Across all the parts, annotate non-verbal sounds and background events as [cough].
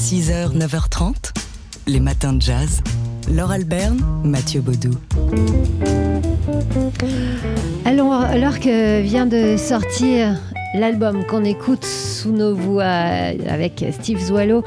6h, 9h30, les matins de jazz. Laure Alberne, Mathieu Baudou. Alors, alors que vient de sortir l'album qu'on écoute sous nos voix avec Steve Zwallow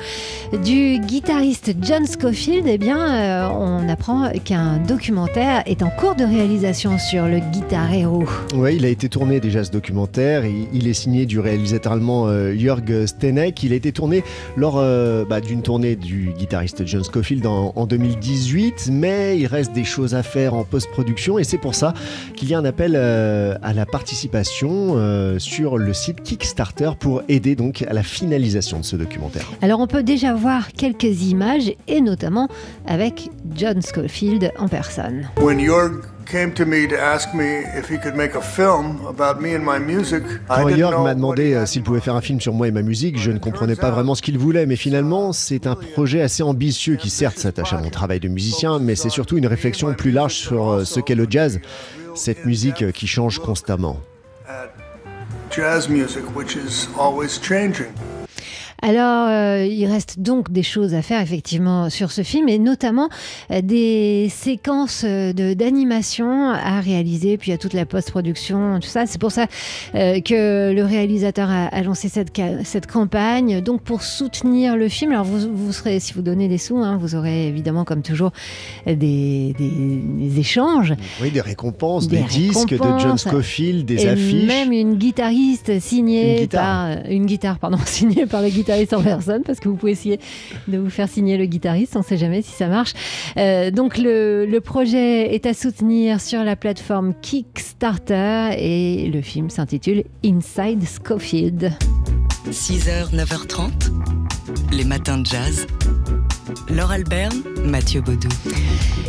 du guitariste John Scofield, eh bien, euh, on apprend qu'un documentaire est en cours de réalisation sur le guitar héros. Oui, il a été tourné déjà ce documentaire. Il, est signé du réalisateur allemand euh, Jörg Stenek. Il a été tourné lors euh, bah, d'une tournée du guitariste John Scofield en, en 2018, mais il reste des choses à faire en post-production et c'est pour ça qu'il y a un appel euh, à la participation euh, sur le site Kickstarter pour aider donc à la finalisation de ce documentaire. Alors, on peut déjà voir quelques images et notamment avec John Scofield en personne. When Jorg came to me to ask me if he could make a film about me and my music, I Quand know m'a demandé euh, s'il pouvait faire un film sur moi et ma musique, je ne comprenais pas vraiment ce qu'il voulait, mais finalement, c'est un projet assez ambitieux qui certes s'attache à mon travail de musicien, mais c'est surtout une réflexion plus large sur euh, ce qu'est le jazz, cette musique euh, qui change constamment. Jazz music, which is always changing. Alors, euh, il reste donc des choses à faire effectivement sur ce film et notamment euh, des séquences euh, de- d'animation à réaliser, puis à toute la post-production, tout ça. C'est pour ça euh, que le réalisateur a, a lancé cette, cette campagne. Donc, pour soutenir le film, alors vous, vous serez, si vous donnez des sous, hein, vous aurez évidemment, comme toujours, des, des- des échanges. Oui, des récompenses, Des des, disques de John. Scofield, des et affiches. même une guitariste signée Une guitare. par une guitare pardon [laughs] signée par le guitariste en personne parce que vous pouvez essayer de vous faire signer le guitariste on ne sait jamais si ça marche Euh, donc le, le projet est à soutenir sur la plateforme Kickstarter et le film s'intitule Inside Scofield 6h, 9h30, les matins de jazz. Laure Alberne, Mathieu Baudou.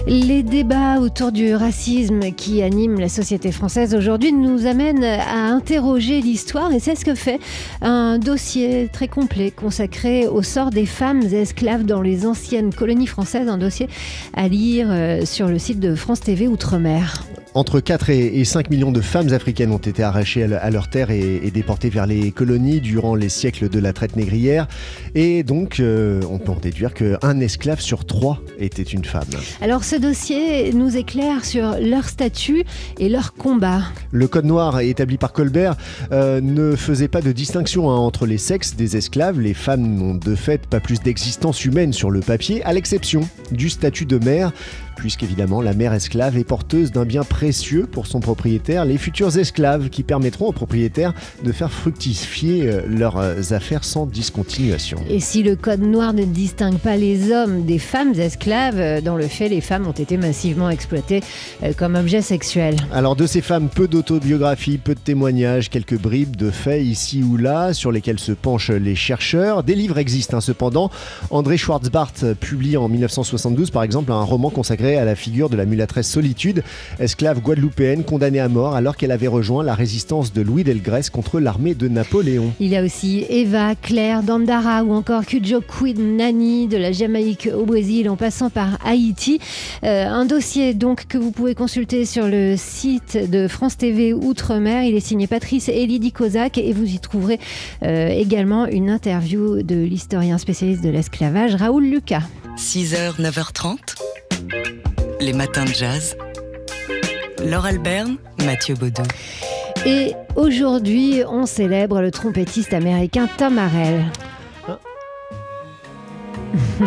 Les débats autour du racisme qui animent la société française aujourd'hui nous amènent à interroger l'histoire et c'est ce que fait un dossier très complet consacré au sort des femmes esclaves dans les anciennes colonies françaises, un dossier à lire euh, sur le site de France TV Outre-mer. Entre 4 et et 5 millions de femmes africaines ont été arrachées à le- à leur terre et, et déportées vers les colonies durant les siècles de la traite négrière. Et donc, euh, on peut en déduire qu'un esclave sur trois était une femme. Alors ce dossier nous éclaire sur leur statut et leur combat. Le code noir établi par Colbert euh, ne faisait pas de distinction hein, entre les sexes des esclaves. Les femmes n'ont de fait pas plus d'existence humaine sur le papier, à l'exception du statut de mère, puisqu'évidemment la mère esclave est porteuse d'un bien précieux pour son propriétaire, les futurs esclaves qui permettront au propriétaire de faire fructifier euh, leurs euh, affaires sans discontinuation. Et si le code noir ne distingue pas les hommes des femmes esclaves, euh, dans le fait, les femmes ont été massivement exploitées comme objets sexuels. Alors de ces femmes, peu d'autobiographies, peu de témoignages, quelques bribes de faits ici ou là sur lesquels se penchent les chercheurs. Des livres existent hein, cependant. André Schwarzbart publie en 1972 par exemple un roman consacré à la figure de la mulâtresse Solitude, esclave guadeloupéenne condamnée à mort alors qu'elle avait rejoint la résistance de Louis Delgrès contre l'armée de Napoléon. Il y a aussi Eva, Claire, Dandara ou encore Kujo Nani de la Jamaïque au Brésil en passant par Haïti. Euh, un dossier donc que vous pouvez consulter sur le site de France TV Outre-mer. Il est signé Patrice et Lydie Kozak et vous y trouverez euh, également une interview de l'historien spécialiste de l'esclavage Raoul Lucas. 6h, 9h30, les matins de jazz. Laure Alberne, Mathieu Baudou. Et aujourd'hui, on célèbre le trompettiste américain Tom Harrell. [laughs]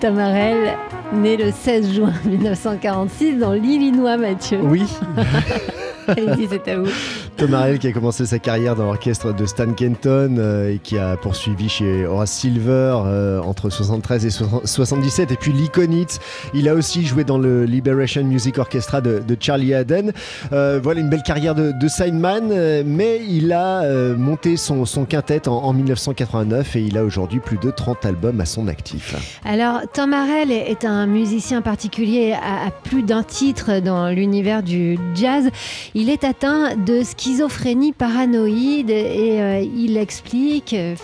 Tom Harrell, né le 16 juin 1946 dans l'Illinois, Mathieu. Oui, [laughs] Allez-y, c'est à vous. Tom qui a commencé sa carrière dans l'orchestre de Stan Kenton euh, et qui a poursuivi chez Horace Silver euh, entre 73 et 77 et puis l'Iconite. Il a aussi joué dans le Liberation Music Orchestra de, Charlie Haden. Euh, voilà une belle carrière de, de sideman, mais il a monté son, quintet en, en 1989 et il a aujourd'hui plus de 30 albums à son actif. Alors, Tom est un musicien particulier à, à plus d'un titre dans l'univers du jazz. Il est atteint de schizophrénie paranoïde et euh, il explique, euh,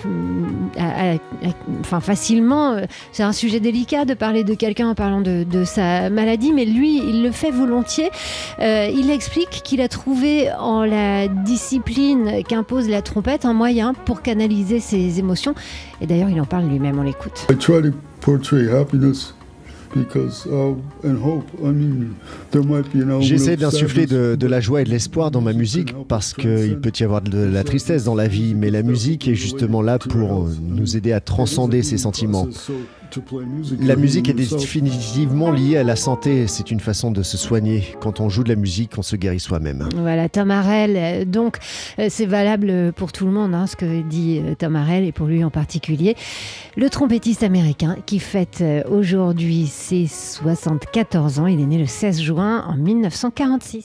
enfin facilement, euh, c'est un sujet délicat de parler de quelqu'un en parlant de, de, sa maladie, mais lui, il le fait volontiers. il explique qu'il a trouvé en la discipline qu'impose la trompette un moyen pour canaliser ses émotions. Et d'ailleurs, il en parle lui-même, on l'écoute. J'essaie d'insuffler de, la joie et de l'espoir dans ma musique parce qu'il peut y avoir de la tristesse dans la vie, mais la musique est justement là pour nous aider à transcender ces sentiments. La musique est définitivement liée à la santé. C'est une façon de se soigner. Quand on joue de la musique, on se guérit soi-même. Voilà, Tom Harrell. Donc, euh, c'est valable pour tout le monde, hein, ce que dit euh, Tom Harrell, et pour lui en particulier. Le trompettiste américain qui fête euh, aujourd'hui ses 74 ans. Il est né le 16 juin en 1946.